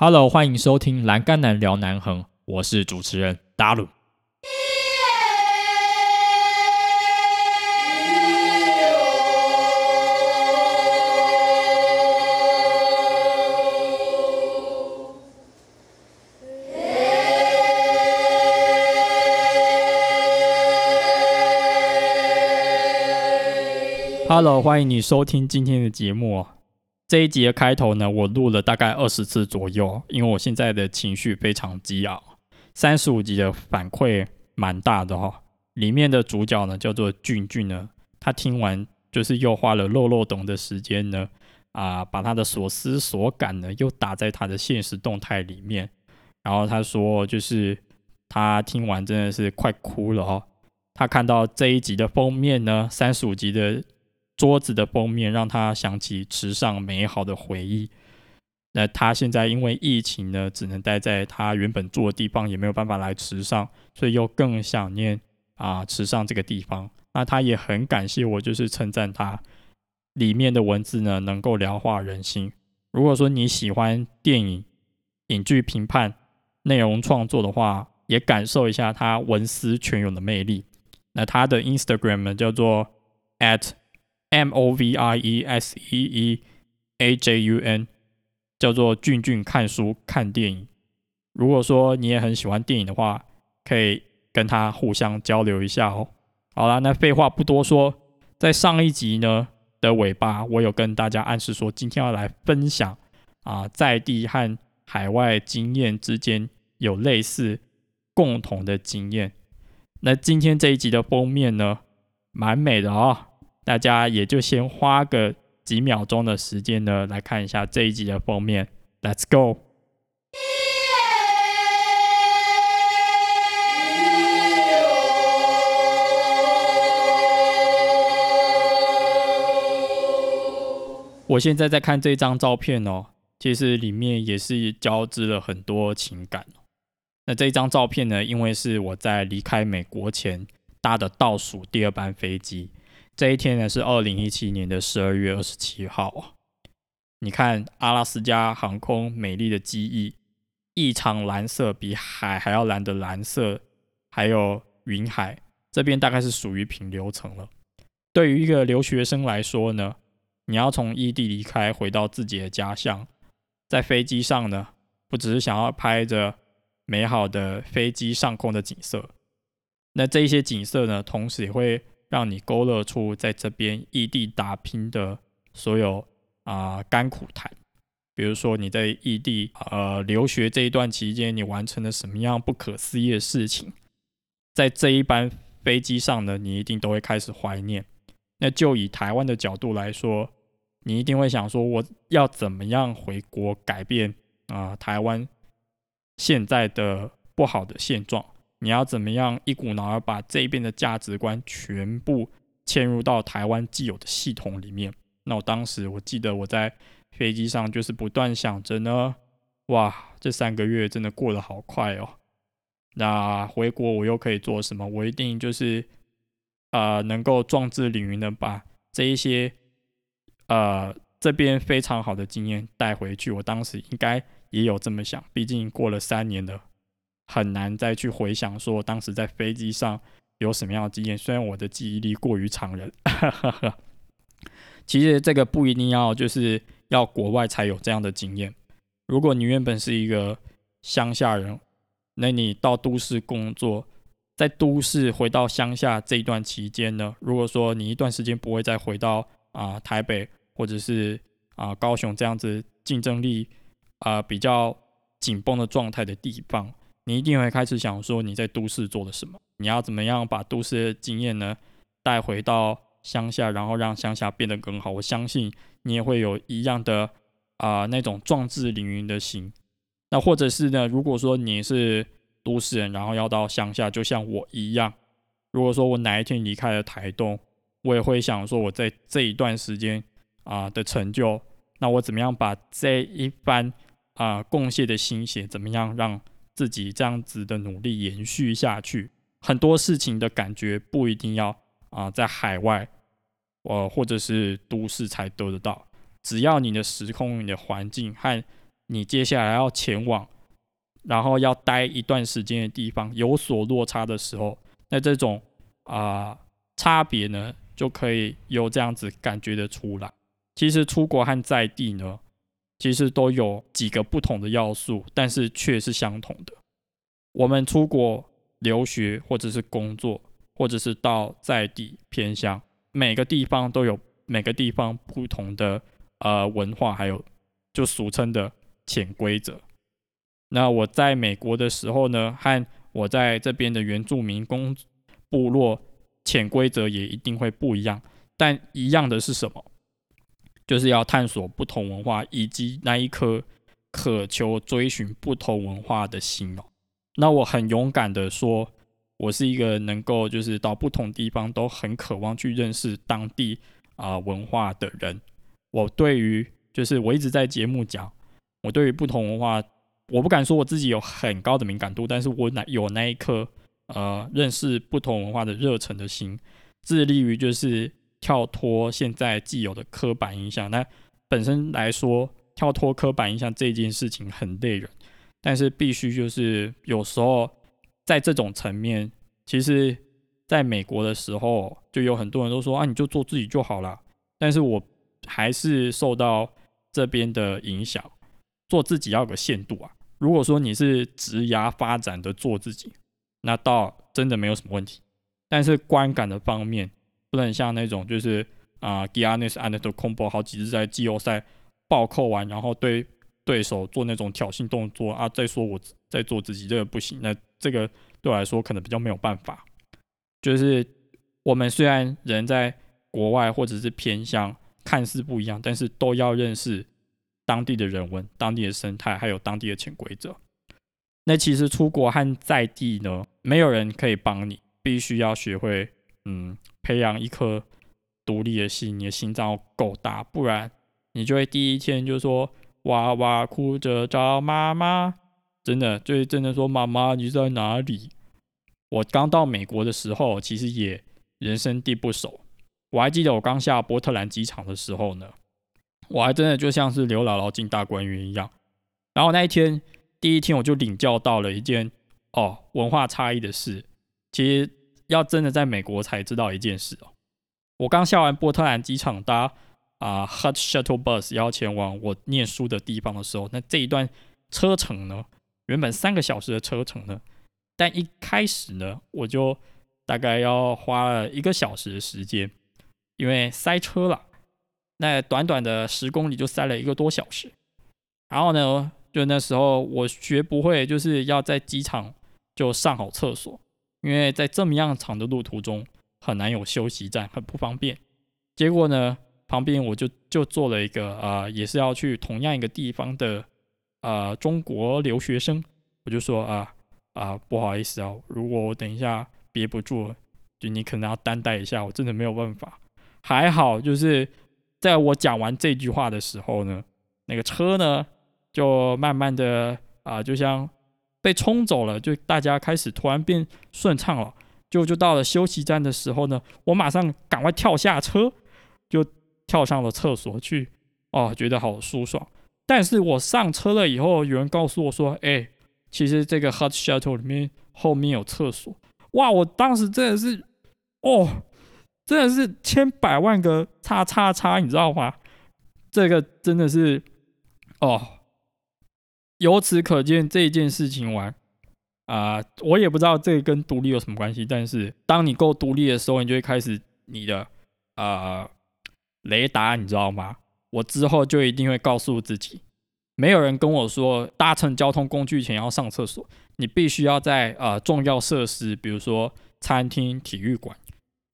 Hello，欢迎收听《栏杆男聊南横》，我是主持人达鲁。Hello，欢迎你收听今天的节目。这一集的开头呢，我录了大概二十次左右，因为我现在的情绪非常激昂。三十五集的反馈蛮大的哈，里面的主角呢叫做俊俊呢，他听完就是又花了漏漏懂的时间呢，啊，把他的所思所感呢又打在他的现实动态里面，然后他说就是他听完真的是快哭了哦，他看到这一集的封面呢，三十五集的。桌子的封面让他想起池上美好的回忆。那他现在因为疫情呢，只能待在他原本住的地方，也没有办法来池上，所以又更想念啊池上这个地方。那他也很感谢我，就是称赞他里面的文字呢，能够疗化人心。如果说你喜欢电影、影剧评判、内容创作的话，也感受一下他文思泉涌的魅力。那他的 Instagram 呢，叫做 at。M O V I E S E E A J U N，叫做俊俊看书看电影。如果说你也很喜欢电影的话，可以跟他互相交流一下哦。好了，那废话不多说，在上一集呢的尾巴，我有跟大家暗示说，今天要来分享啊，在地和海外经验之间有类似共同的经验。那今天这一集的封面呢，蛮美的啊。大家也就先花个几秒钟的时间呢，来看一下这一集的封面。Let's go！我现在在看这张照片哦，其实里面也是交织了很多情感。那这张照片呢，因为是我在离开美国前搭的倒数第二班飞机。这一天呢是二零一七年的十二月二十七号你看阿拉斯加航空美丽的机翼，异常蓝色，比海还要蓝的蓝色，还有云海，这边大概是属于平流层了。对于一个留学生来说呢，你要从异地离开，回到自己的家乡，在飞机上呢，不只是想要拍着美好的飞机上空的景色，那这一些景色呢，同时也会。让你勾勒出在这边异地打拼的所有啊甘苦谈，比如说你在异地呃留学这一段期间，你完成了什么样不可思议的事情，在这一班飞机上呢，你一定都会开始怀念。那就以台湾的角度来说，你一定会想说，我要怎么样回国改变啊台湾现在的不好的现状。你要怎么样一股脑儿把这边的价值观全部嵌入到台湾既有的系统里面？那我当时我记得我在飞机上就是不断想着呢，哇，这三个月真的过得好快哦。那回国我又可以做什么？我一定就是呃能够壮志凌云的把这一些呃这边非常好的经验带回去。我当时应该也有这么想，毕竟过了三年了。很难再去回想说当时在飞机上有什么样的经验。虽然我的记忆力过于常人，其实这个不一定要就是要国外才有这样的经验。如果你原本是一个乡下人，那你到都市工作，在都市回到乡下这一段期间呢，如果说你一段时间不会再回到啊台北或者是啊高雄这样子竞争力啊比较紧绷的状态的地方。你一定会开始想说你在都市做了什么？你要怎么样把都市的经验呢带回到乡下，然后让乡下变得更好？我相信你也会有一样的啊那种壮志凌云的心。那或者是呢？如果说你是都市人，然后要到乡下，就像我一样，如果说我哪一天离开了台东，我也会想说我在这一段时间啊的成就，那我怎么样把这一番啊贡献的心血，怎么样让？自己这样子的努力延续下去，很多事情的感觉不一定要啊在海外，呃或者是都市才得得到，只要你的时空、你的环境和你接下来要前往，然后要待一段时间的地方有所落差的时候，那这种啊差别呢，就可以有这样子感觉得出来。其实出国和在地呢，其实都有几个不同的要素，但是却是相同的。我们出国留学，或者是工作，或者是到在地偏乡，每个地方都有每个地方不同的呃文化，还有就俗称的。潜规则。那我在美国的时候呢，和我在这边的原住民工部落潜规则也一定会不一样。但一样的是什么？就是要探索不同文化，以及那一颗渴求追寻不同文化的心哦。那我很勇敢的说，我是一个能够就是到不同地方都很渴望去认识当地啊文化的人。我对于就是我一直在节目讲。我对于不同文化，我不敢说我自己有很高的敏感度，但是我那有那一颗呃认识不同文化的热忱的心，致力于就是跳脱现在既有的刻板印象。那本身来说，跳脱刻板印象这件事情很累人，但是必须就是有时候在这种层面，其实在美国的时候，就有很多人都说啊，你就做自己就好了。但是我还是受到这边的影响。做自己要有个限度啊！如果说你是直牙发展的做自己，那倒真的没有什么问题。但是观感的方面，不能像那种就是啊，Giannis and the Combo 好几次在季后赛暴扣完，然后对对手做那种挑衅动作啊，再说我在做自己，这个不行。那这个对我来说可能比较没有办法。就是我们虽然人在国外或者是偏向看似不一样，但是都要认识。当地的人文、当地的生态，还有当地的潜规则。那其实出国和在地呢，没有人可以帮你，必须要学会，嗯，培养一颗独立的心，你的心脏够大，不然你就会第一天就说娃娃哭着找妈妈，真的就是真的说妈妈你在哪里？我刚到美国的时候，其实也人生地不熟，我还记得我刚下波特兰机场的时候呢。我还真的就像是刘姥姥进大观园一样，然后那一天第一天我就领教到了一件哦文化差异的事。其实要真的在美国才知道一件事哦。我刚下完波特兰机场搭啊 Hut Shuttle Bus 要前往我念书的地方的时候，那这一段车程呢，原本三个小时的车程呢，但一开始呢，我就大概要花了一个小时的时间，因为塞车了。那短短的十公里就塞了一个多小时，然后呢，就那时候我学不会，就是要在机场就上好厕所，因为在这么样长的路途中很难有休息站，很不方便。结果呢，旁边我就就坐了一个啊，也是要去同样一个地方的啊中国留学生，我就说啊啊不好意思啊，如果我等一下憋不住，就你可能要担待一下，我真的没有办法。还好就是。在我讲完这句话的时候呢，那个车呢就慢慢的啊，就像被冲走了，就大家开始突然变顺畅了。就就到了休息站的时候呢，我马上赶快跳下车，就跳上了厕所去。哦，觉得好舒爽。但是我上车了以后，有人告诉我说：“哎，其实这个 hot shuttle 里面后面有厕所。”哇，我当时真的是，哦。真的是千百万个叉叉叉，你知道吗？这个真的是哦，由此可见这件事情完啊，我也不知道这跟独立有什么关系。但是当你够独立的时候，你就会开始你的啊雷达，你知道吗？我之后就一定会告诉自己，没有人跟我说搭乘交通工具前要上厕所，你必须要在啊重要设施，比如说餐厅、体育馆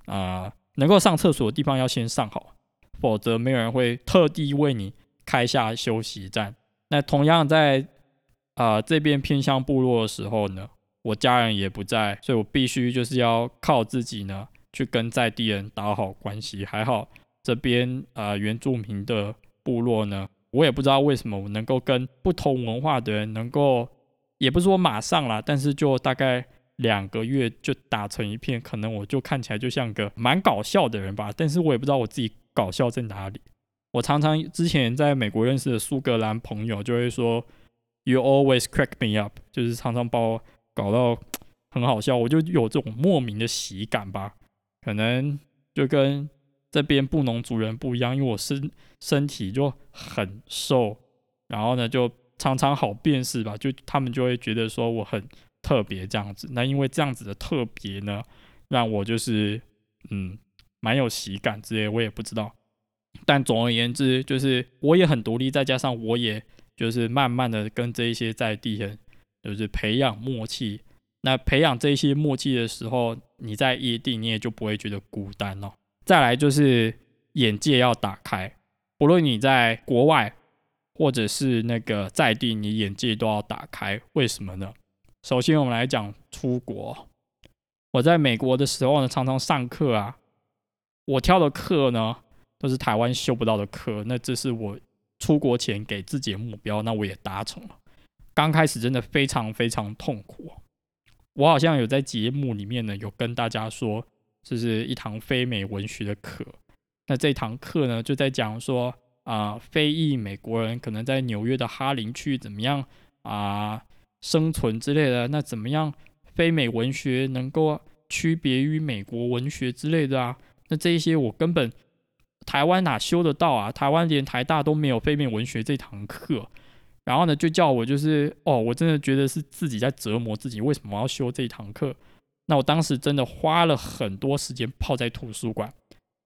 啊。能够上厕所的地方要先上好，否则没有人会特地为你开下休息站。那同样在啊这边偏向部落的时候呢，我家人也不在，所以我必须就是要靠自己呢去跟在地人打好关系。还好这边啊原住民的部落呢，我也不知道为什么我能够跟不同文化的人能够，也不是说马上啦，但是就大概。两个月就打成一片，可能我就看起来就像个蛮搞笑的人吧，但是我也不知道我自己搞笑在哪里。我常常之前在美国认识的苏格兰朋友就会说，You always crack me up，就是常常把我搞到很好笑，我就有这种莫名的喜感吧。可能就跟这边布农族人不一样，因为我身身体就很瘦，然后呢就常常好辨识吧，就他们就会觉得说我很特别这样子。那因为这样子的特别呢，让我就是嗯蛮有喜感之类，我也不知道。但总而言之，就是我也很独立，再加上我也就是慢慢的跟这一些在地人，就是培养默契。那培养这些默契的时候，你在异地你也就不会觉得孤单哦。再来就是眼界要打开，不论你在国外或者是那个在地，你眼界都要打开。为什么呢？首先我们来讲出国。我在美国的时候呢，常常上课啊，我挑的课呢。都是台湾修不到的课，那这是我出国前给自己的目标，那我也达成了。刚开始真的非常非常痛苦，我好像有在节目里面呢有跟大家说，这是一堂非美文学的课。那这堂课呢就在讲说啊，非裔美国人可能在纽约的哈林区怎么样啊生存之类的，那怎么样非美文学能够区别于美国文学之类的啊？那这一些我根本。台湾哪修得到啊？台湾连台大都没有非面文学这堂课，然后呢，就叫我就是哦，我真的觉得是自己在折磨自己，为什么要修这堂课？那我当时真的花了很多时间泡在图书馆，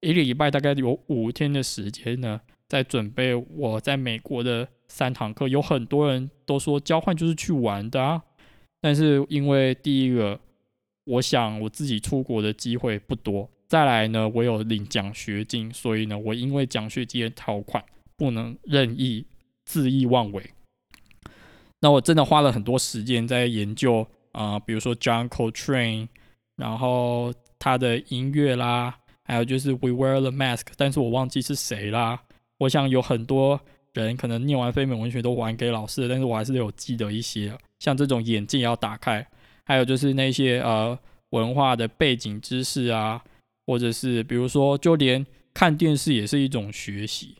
一个礼拜大概有五天的时间呢，在准备我在美国的三堂课。有很多人都说交换就是去玩的啊，但是因为第一个，我想我自己出国的机会不多。再来呢，我有领奖学金，所以呢，我因为奖学金的条款不能任意恣意妄为。那我真的花了很多时间在研究啊，比如说 John Coltrane，然后他的音乐啦，还有就是 We Wear the Mask，但是我忘记是谁啦。我想有很多人可能念完非美文学都还给老师，但是我还是有记得一些，像这种眼镜要打开，还有就是那些呃文化的背景知识啊。或者是比如说，就连看电视也是一种学习。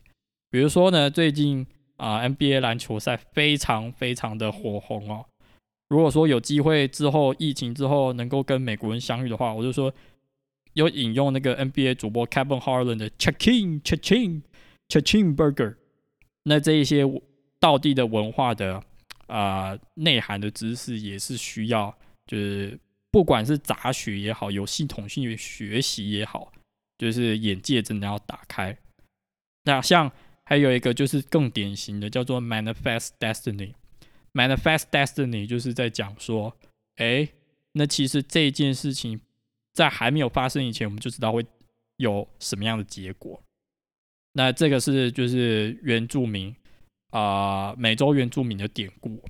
比如说呢，最近啊，NBA 篮球赛非常非常的火红哦。如果说有机会之后疫情之后能够跟美国人相遇的话，我就说有引用那个 NBA 主播 Kevin Harlan 的 Checking Checking Checking Burger。那这一些道地的文化的啊内涵的知识也是需要，就是。不管是杂学也好，有系统性学习也好，就是眼界真的要打开。那像还有一个就是更典型的，叫做 manifest destiny。manifest destiny 就是在讲说，哎，那其实这件事情在还没有发生以前，我们就知道会有什么样的结果。那这个是就是原住民啊，美洲原住民的典故。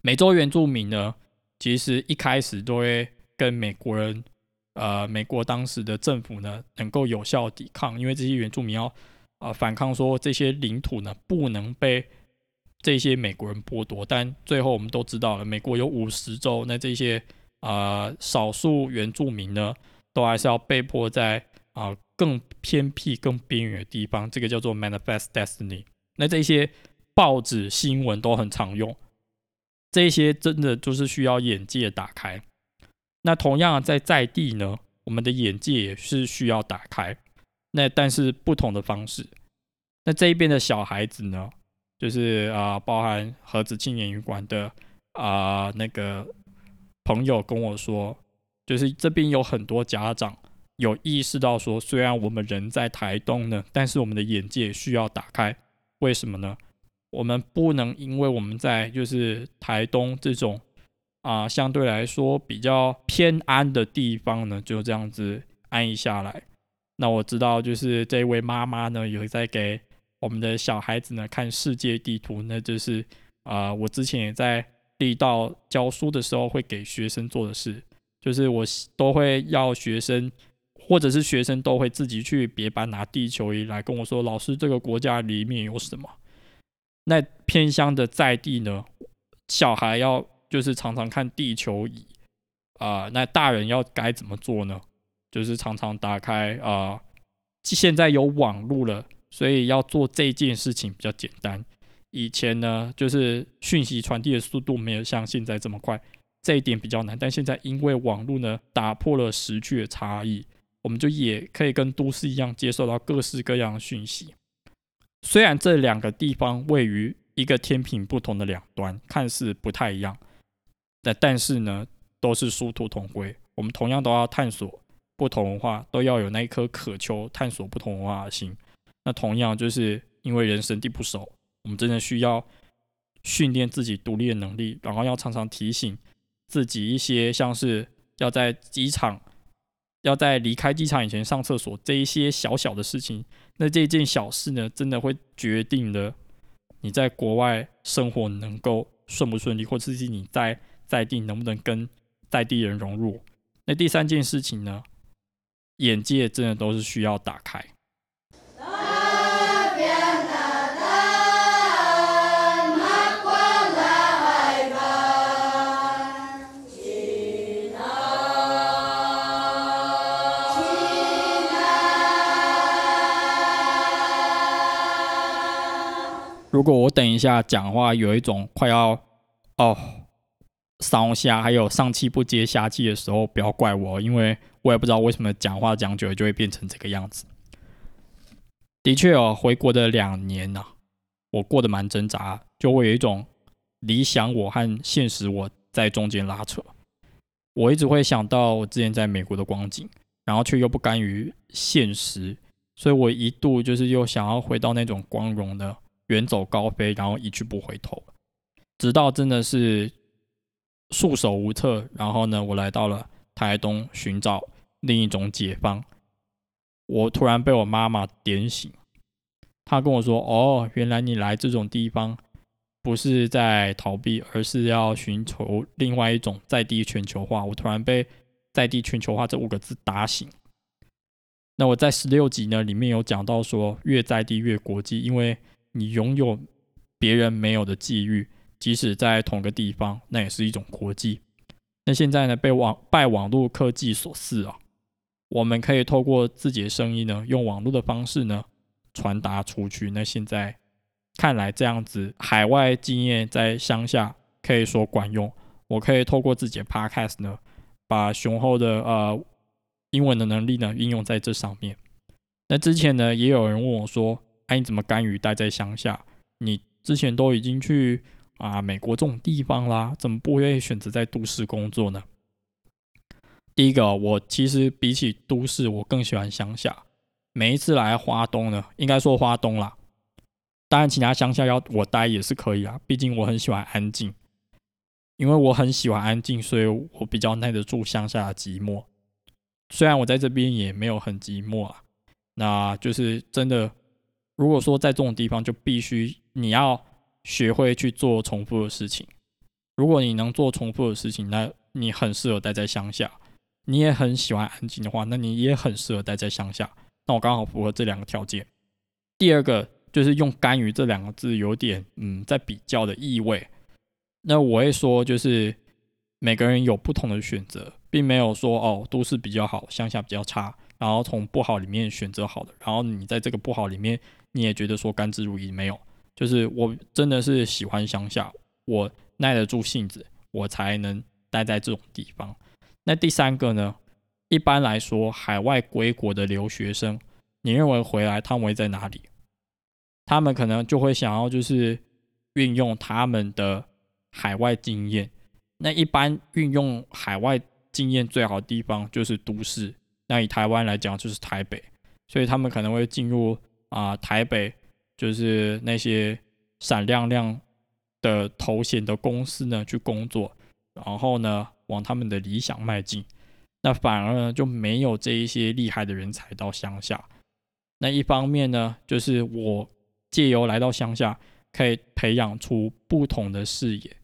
美洲原住民呢？其实一开始都会跟美国人，呃，美国当时的政府呢，能够有效抵抗，因为这些原住民要啊反抗，说这些领土呢不能被这些美国人剥夺。但最后我们都知道了，美国有五十州，那这些啊少数原住民呢，都还是要被迫在啊更偏僻、更边缘的地方。这个叫做 manifest destiny。那这些报纸新闻都很常用。这些真的就是需要眼界打开。那同样在在地呢，我们的眼界也是需要打开。那但是不同的方式。那这一边的小孩子呢，就是啊，包含盒子青年旅馆的啊那个朋友跟我说，就是这边有很多家长有意识到说，虽然我们人在台东呢，但是我们的眼界需要打开。为什么呢？我们不能因为我们在就是台东这种啊相对来说比较偏安的地方呢，就这样子安逸下来。那我知道就是这位妈妈呢有在给我们的小孩子呢看世界地图，那就是啊我之前也在地道教书的时候会给学生做的事，就是我都会要学生或者是学生都会自己去别班拿地球仪来跟我说，老师这个国家里面有什么。那偏乡的在地呢，小孩要就是常常看地球仪啊，那大人要该怎么做呢？就是常常打开啊，现在有网络了，所以要做这件事情比较简单。以前呢，就是讯息传递的速度没有像现在这么快，这一点比较难。但现在因为网络呢，打破了时区的差异，我们就也可以跟都市一样接受到各式各样的讯息。虽然这两个地方位于一个天平不同的两端，看似不太一样，但但是呢，都是殊途同归。我们同样都要探索不同文化，都要有那一颗渴求探索不同文化的心。那同样就是因为人生地不熟，我们真的需要训练自己独立的能力，然后要常常提醒自己一些像是要在机场、要在离开机场以前上厕所这一些小小的事情。那这件小事呢，真的会决定了你在国外生活能够顺不顺利，或者是你在在地能不能跟在地人融入。那第三件事情呢？眼界真的都是需要打开。如果我等一下讲话有一种快要哦。烧虾，还有上气不接下气的时候，不要怪我，因为我也不知道为什么讲话讲久了就会变成这个样子。的确哦，回国的两年呐，我过得蛮挣扎，就会有一种理想我和现实我在中间拉扯。我一直会想到我之前在美国的光景，然后却又不甘于现实，所以我一度就是又想要回到那种光荣的远走高飞，然后一去不回头，直到真的是。束手无策，然后呢，我来到了台东寻找另一种解放。我突然被我妈妈点醒，她跟我说：“哦，原来你来这种地方不是在逃避，而是要寻求另外一种在地全球化。”我突然被“在地全球化”这五个字打醒。那我在十六集呢里面有讲到说，越在地越国际，因为你拥有别人没有的际遇。即使在同个地方，那也是一种国际。那现在呢，被网拜网络科技所赐啊，我们可以透过自己的声音呢，用网络的方式呢传达出去。那现在看来这样子，海外经验在乡下可以说管用。我可以透过自己的 podcast 呢，把雄厚的呃英文的能力呢运用在这上面。那之前呢，也有人问我说：“哎，你怎么甘于待在乡下？你之前都已经去。”啊，美国这种地方啦，怎么不会选择在都市工作呢？第一个，我其实比起都市，我更喜欢乡下。每一次来花东呢，应该说花东啦，当然其他乡下要我待也是可以啊，毕竟我很喜欢安静。因为我很喜欢安静，所以我比较耐得住乡下的寂寞。虽然我在这边也没有很寂寞啊，那就是真的。如果说在这种地方，就必须你要。学会去做重复的事情。如果你能做重复的事情，那你很适合待在乡下。你也很喜欢安静的话，那你也很适合待在乡下。那我刚好符合这两个条件。第二个就是用“甘于”这两个字，有点嗯在比较的意味。那我会说，就是每个人有不同的选择，并没有说哦都市比较好，乡下比较差，然后从不好里面选择好的，然后你在这个不好里面，你也觉得说甘之如饴，没有。就是我真的是喜欢乡下，我耐得住性子，我才能待在这种地方。那第三个呢？一般来说，海外归国的留学生，你认为回来他们会在哪里？他们可能就会想要就是运用他们的海外经验。那一般运用海外经验最好的地方就是都市。那以台湾来讲，就是台北，所以他们可能会进入啊台北。就是那些闪亮亮的头衔的公司呢，去工作，然后呢，往他们的理想迈进。那反而呢，就没有这一些厉害的人才到乡下。那一方面呢，就是我借由来到乡下，可以培养出不同的视野。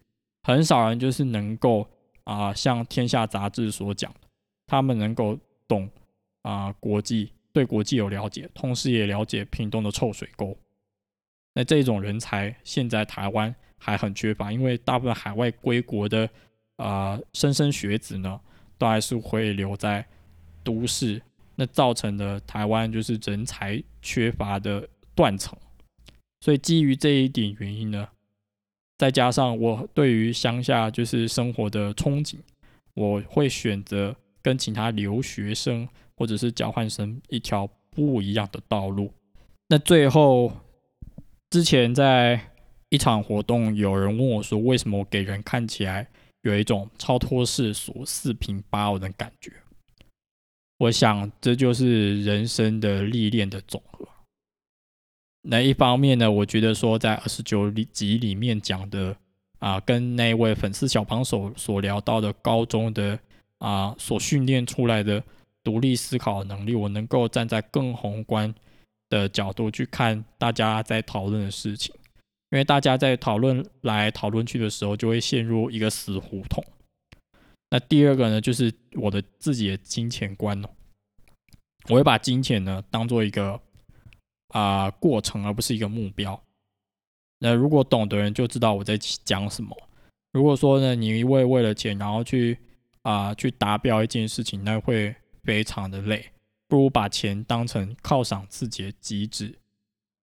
很少人就是能够啊，像《天下》杂志所讲，他们能够懂啊国际，对国际有了解，同时也了解屏东的臭水沟。那这种人才现在台湾还很缺乏，因为大部分海外归国的啊莘莘学子呢，都还是会留在都市，那造成的台湾就是人才缺乏的断层。所以基于这一点原因呢，再加上我对于乡下就是生活的憧憬，我会选择跟其他留学生或者是交换生一条不一样的道路。那最后，之前在一场活动，有人问我说：“为什么我给人看起来有一种超脱世俗、四平八稳的感觉？”我想，这就是人生的历练的总和。那一方面呢，我觉得说，在二十九集里面讲的啊，跟那位粉丝小帮手所聊到的高中的啊，所训练出来的独立思考能力，我能够站在更宏观。的角度去看大家在讨论的事情，因为大家在讨论来讨论去的时候，就会陷入一个死胡同。那第二个呢，就是我的自己的金钱观哦，我会把金钱呢当做一个啊过程，而不是一个目标。那如果懂的人就知道我在讲什么。如果说呢，你一味为了钱，然后去啊去达标一件事情，那会非常的累。不如把钱当成犒赏自己的机制，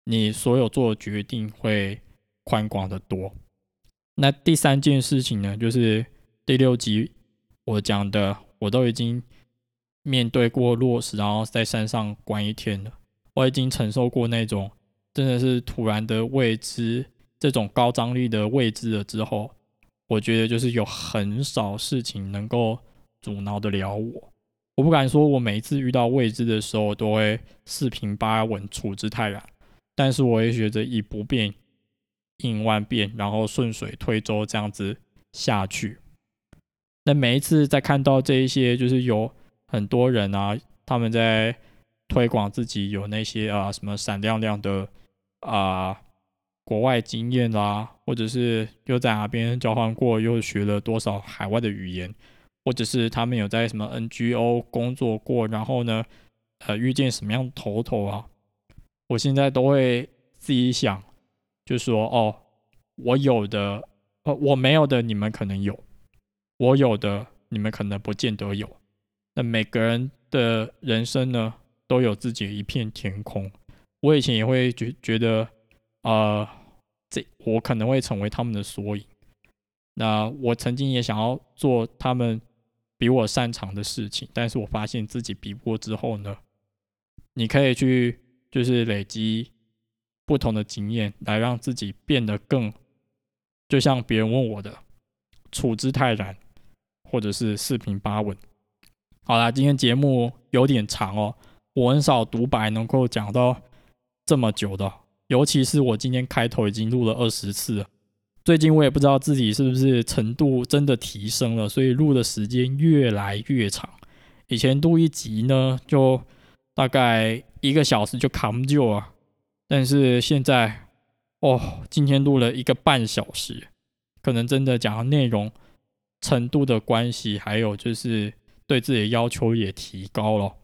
你所有做的决定会宽广的多。那第三件事情呢，就是第六集我讲的，我都已经面对过落实，然后在山上关一天了。我已经承受过那种真的是突然的未知，这种高张力的未知了之后，我觉得就是有很少事情能够阻挠得了我。我不敢说，我每一次遇到未知的时候都会四平八稳、处之泰然，但是我会学着以不变应万变，然后顺水推舟这样子下去。那每一次在看到这一些，就是有很多人啊，他们在推广自己有那些啊什么闪亮亮的啊国外经验啦，或者是又在哪边交换过，又学了多少海外的语言。或者是他们有在什么 NGO 工作过，然后呢，呃，遇见什么样的头头啊？我现在都会自己想，就说哦，我有的，呃，我没有的，你们可能有；我有的，你们可能不见得有。那每个人的人生呢，都有自己的一片天空。我以前也会觉觉得，呃，这我可能会成为他们的缩影。那我曾经也想要做他们。比我擅长的事情，但是我发现自己比不过之后呢，你可以去就是累积不同的经验，来让自己变得更，就像别人问我的，处之泰然，或者是四平八稳。好啦，今天节目有点长哦，我很少独白能够讲到这么久的，尤其是我今天开头已经录了二十次了。最近我也不知道自己是不是程度真的提升了，所以录的时间越来越长。以前录一集呢，就大概一个小时就扛不住啊。但是现在，哦，今天录了一个半小时，可能真的讲的内容程度的关系，还有就是对自己的要求也提高了。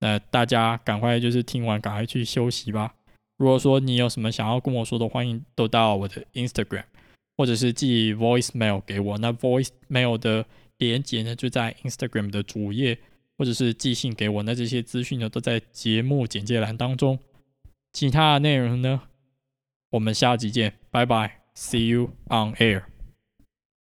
那大家赶快就是听完，赶快去休息吧。如果说你有什么想要跟我说的，欢迎都到我的 Instagram。或者是寄 voicemail 给我，那 voicemail 的连接呢就在 Instagram 的主页，或者是寄信给我，那这些资讯呢都在节目简介栏当中。其他的内容呢，我们下集见，拜拜，See you on air。